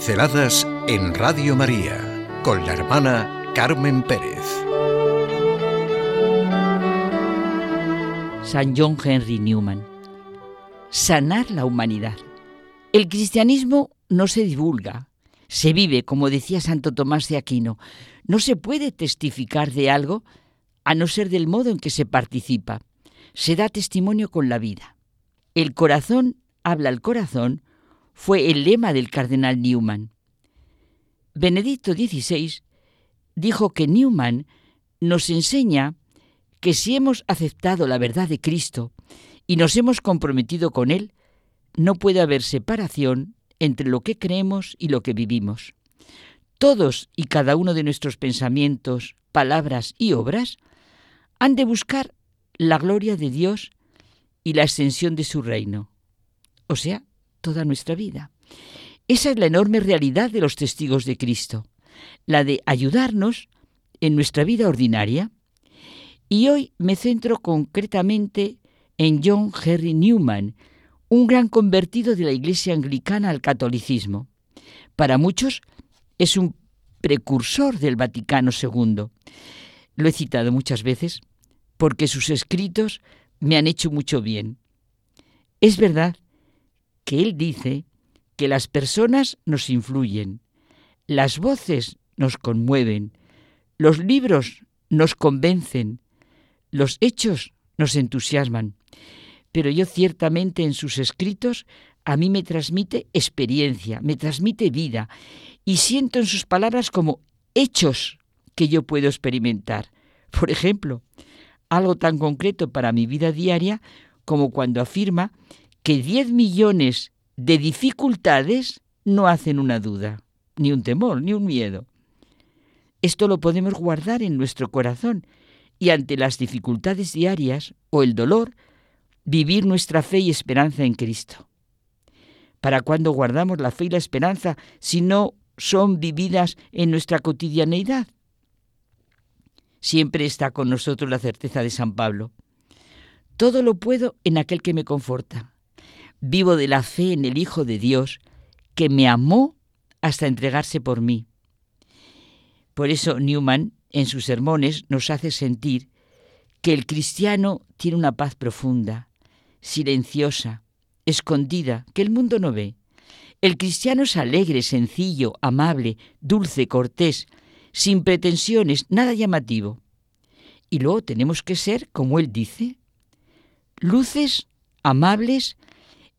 Pinceladas en Radio María con la hermana Carmen Pérez. San John Henry Newman. Sanar la humanidad. El cristianismo no se divulga, se vive, como decía Santo Tomás de Aquino. No se puede testificar de algo a no ser del modo en que se participa. Se da testimonio con la vida. El corazón habla al corazón fue el lema del cardenal Newman. Benedicto XVI dijo que Newman nos enseña que si hemos aceptado la verdad de Cristo y nos hemos comprometido con Él, no puede haber separación entre lo que creemos y lo que vivimos. Todos y cada uno de nuestros pensamientos, palabras y obras han de buscar la gloria de Dios y la extensión de su reino, o sea, toda nuestra vida. Esa es la enorme realidad de los testigos de Cristo, la de ayudarnos en nuestra vida ordinaria. Y hoy me centro concretamente en John Henry Newman, un gran convertido de la Iglesia anglicana al catolicismo. Para muchos es un precursor del Vaticano II. Lo he citado muchas veces porque sus escritos me han hecho mucho bien. Es verdad que él dice que las personas nos influyen, las voces nos conmueven, los libros nos convencen, los hechos nos entusiasman. Pero yo ciertamente en sus escritos a mí me transmite experiencia, me transmite vida y siento en sus palabras como hechos que yo puedo experimentar. Por ejemplo, algo tan concreto para mi vida diaria como cuando afirma que 10 millones de dificultades no hacen una duda, ni un temor, ni un miedo. Esto lo podemos guardar en nuestro corazón y ante las dificultades diarias o el dolor, vivir nuestra fe y esperanza en Cristo. ¿Para cuándo guardamos la fe y la esperanza si no son vividas en nuestra cotidianeidad? Siempre está con nosotros la certeza de San Pablo. Todo lo puedo en aquel que me conforta. Vivo de la fe en el Hijo de Dios, que me amó hasta entregarse por mí. Por eso Newman en sus sermones nos hace sentir que el cristiano tiene una paz profunda, silenciosa, escondida, que el mundo no ve. El cristiano es alegre, sencillo, amable, dulce, cortés, sin pretensiones, nada llamativo. Y luego tenemos que ser, como él dice, luces amables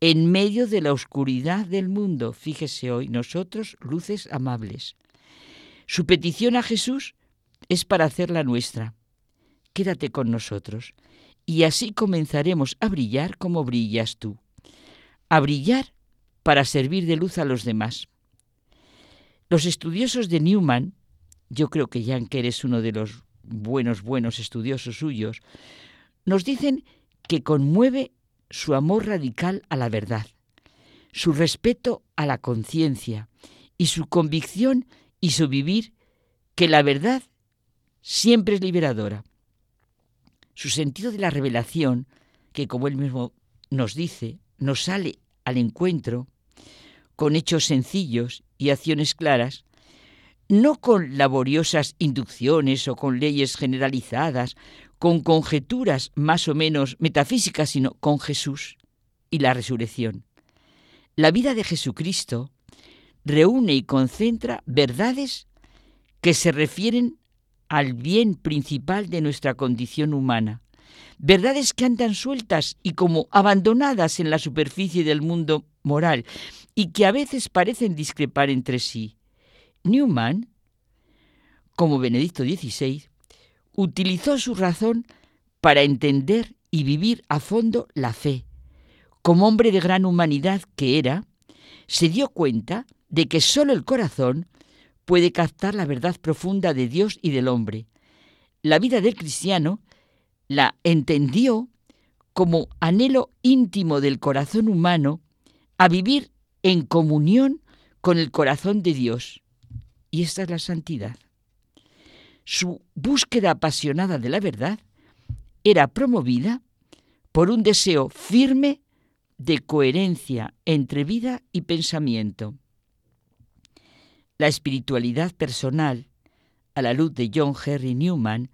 en medio de la oscuridad del mundo. Fíjese hoy, nosotros luces amables. Su petición a Jesús es para hacerla nuestra. Quédate con nosotros y así comenzaremos a brillar como brillas tú. A brillar para servir de luz a los demás. Los estudiosos de Newman, yo creo que Jan que eres uno de los buenos, buenos estudiosos suyos, nos dicen que conmueve su amor radical a la verdad, su respeto a la conciencia y su convicción y su vivir que la verdad siempre es liberadora. Su sentido de la revelación, que como él mismo nos dice, nos sale al encuentro con hechos sencillos y acciones claras, no con laboriosas inducciones o con leyes generalizadas con conjeturas más o menos metafísicas, sino con Jesús y la resurrección. La vida de Jesucristo reúne y concentra verdades que se refieren al bien principal de nuestra condición humana, verdades que andan sueltas y como abandonadas en la superficie del mundo moral y que a veces parecen discrepar entre sí. Newman, como Benedicto XVI, utilizó su razón para entender y vivir a fondo la fe. Como hombre de gran humanidad que era, se dio cuenta de que sólo el corazón puede captar la verdad profunda de Dios y del hombre. La vida del cristiano la entendió como anhelo íntimo del corazón humano a vivir en comunión con el corazón de Dios. Y esta es la santidad su búsqueda apasionada de la verdad era promovida por un deseo firme de coherencia entre vida y pensamiento. La espiritualidad personal, a la luz de John Henry Newman,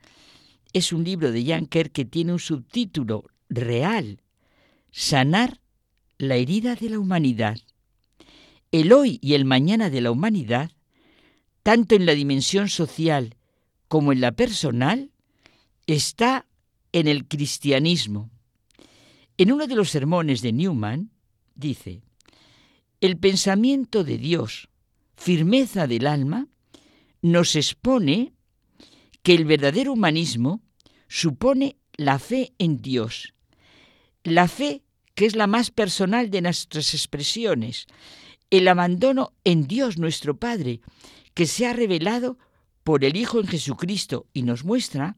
es un libro de Jan Kerr que tiene un subtítulo real, Sanar la herida de la humanidad. El hoy y el mañana de la humanidad, tanto en la dimensión social como en la personal, está en el cristianismo. En uno de los sermones de Newman dice, el pensamiento de Dios, firmeza del alma, nos expone que el verdadero humanismo supone la fe en Dios, la fe que es la más personal de nuestras expresiones, el abandono en Dios nuestro Padre, que se ha revelado por el Hijo en Jesucristo y nos muestra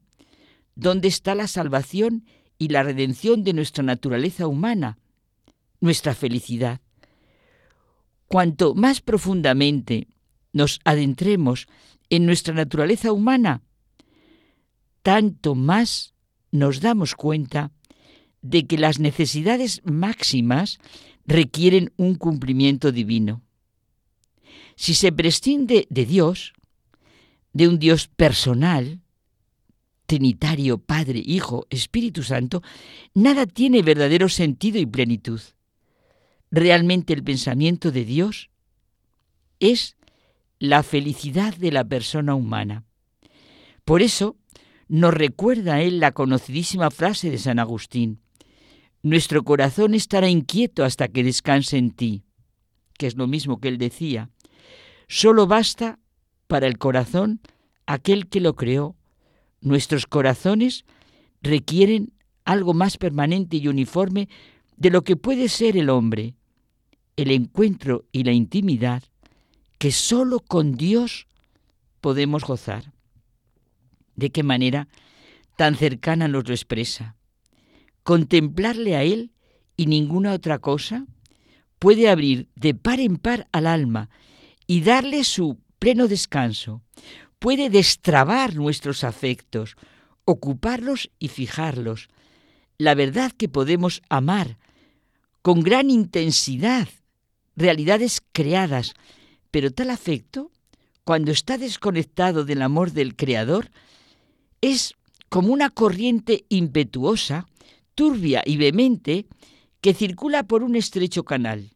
dónde está la salvación y la redención de nuestra naturaleza humana, nuestra felicidad. Cuanto más profundamente nos adentremos en nuestra naturaleza humana, tanto más nos damos cuenta de que las necesidades máximas requieren un cumplimiento divino. Si se prescinde de Dios, de un Dios personal, Trinitario, Padre, Hijo, Espíritu Santo, nada tiene verdadero sentido y plenitud. Realmente el pensamiento de Dios es la felicidad de la persona humana. Por eso nos recuerda él la conocidísima frase de San Agustín, nuestro corazón estará inquieto hasta que descanse en ti, que es lo mismo que él decía. Solo basta para el corazón aquel que lo creó. Nuestros corazones requieren algo más permanente y uniforme de lo que puede ser el hombre, el encuentro y la intimidad que sólo con Dios podemos gozar. ¿De qué manera tan cercana nos lo expresa? Contemplarle a Él y ninguna otra cosa puede abrir de par en par al alma y darle su pleno descanso. Puede destrabar nuestros afectos, ocuparlos y fijarlos. La verdad que podemos amar con gran intensidad realidades creadas, pero tal afecto, cuando está desconectado del amor del Creador, es como una corriente impetuosa turbia y vehemente que circula por un estrecho canal.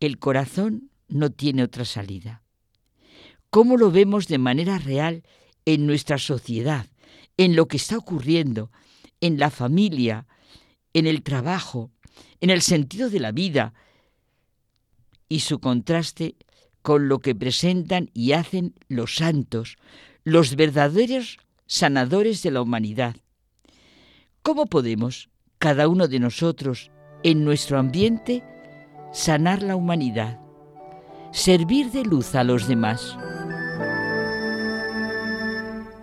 El corazón no tiene otra salida. ¿Cómo lo vemos de manera real en nuestra sociedad, en lo que está ocurriendo, en la familia, en el trabajo, en el sentido de la vida y su contraste con lo que presentan y hacen los santos, los verdaderos sanadores de la humanidad? ¿Cómo podemos cada uno de nosotros, en nuestro ambiente, sanar la humanidad, servir de luz a los demás.